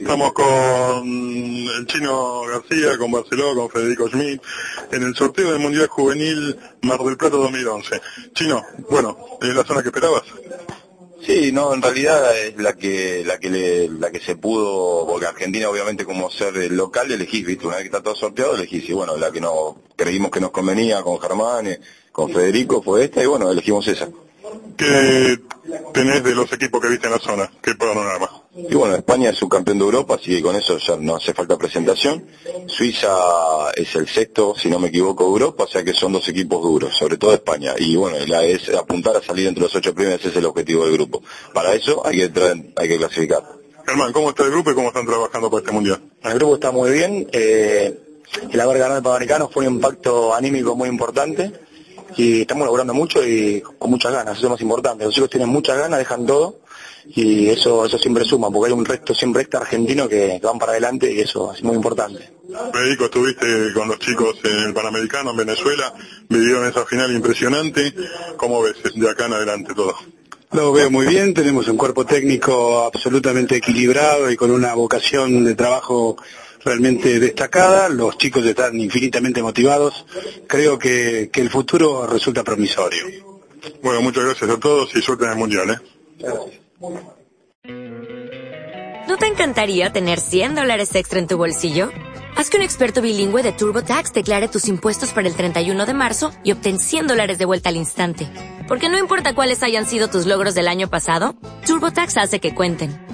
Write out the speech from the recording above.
Estamos con el chino García, con Barceló, con Federico Schmidt, en el sorteo del Mundial Juvenil Mar del Plata 2011. Chino, bueno, ¿es la zona que esperabas? Sí, no, en realidad es la que la que le- la que se pudo, porque Argentina obviamente como ser el local elegís, viste, una vez que está todo sorteado elegís, y bueno, la que no creímos que nos convenía con Germán, eh, con Federico fue esta y bueno, elegimos esa. ¿Qué tenés de los equipos que viste en la zona? ¿Qué panorama? Y bueno, España es subcampeón de Europa, así que con eso ya no hace falta presentación. Suiza es el sexto, si no me equivoco, de Europa, o sea que son dos equipos duros, sobre todo España. Y bueno, la es apuntar a salir entre los ocho primeros, ese es el objetivo del grupo. Para eso hay que traer- hay que clasificar. Germán, ¿cómo está el grupo y cómo están trabajando para este Mundial? El grupo está muy bien. eh, el haber ganado el Panamericano fue un impacto anímico muy importante y estamos logrando mucho y con muchas ganas, eso es lo más importante. Los chicos tienen muchas ganas, dejan todo y eso eso siempre suma, porque hay un resto siempre extra argentino que, que van para adelante y eso es muy importante. Federico, estuviste con los chicos en el Panamericano, en Venezuela, vivieron esa final impresionante. ¿Cómo ves de acá en adelante todo? Lo veo muy bien, tenemos un cuerpo técnico absolutamente equilibrado y con una vocación de trabajo realmente destacada, los chicos están infinitamente motivados, creo que, que el futuro resulta promisorio. Bueno, muchas gracias a todos y suerte en el Mundial, ¿eh? ¿No te encantaría tener 100 dólares extra en tu bolsillo? Haz que un experto bilingüe de TurboTax declare tus impuestos para el 31 de marzo y obtén 100 dólares de vuelta al instante. Porque no importa cuáles hayan sido tus logros del año pasado, TurboTax hace que cuenten.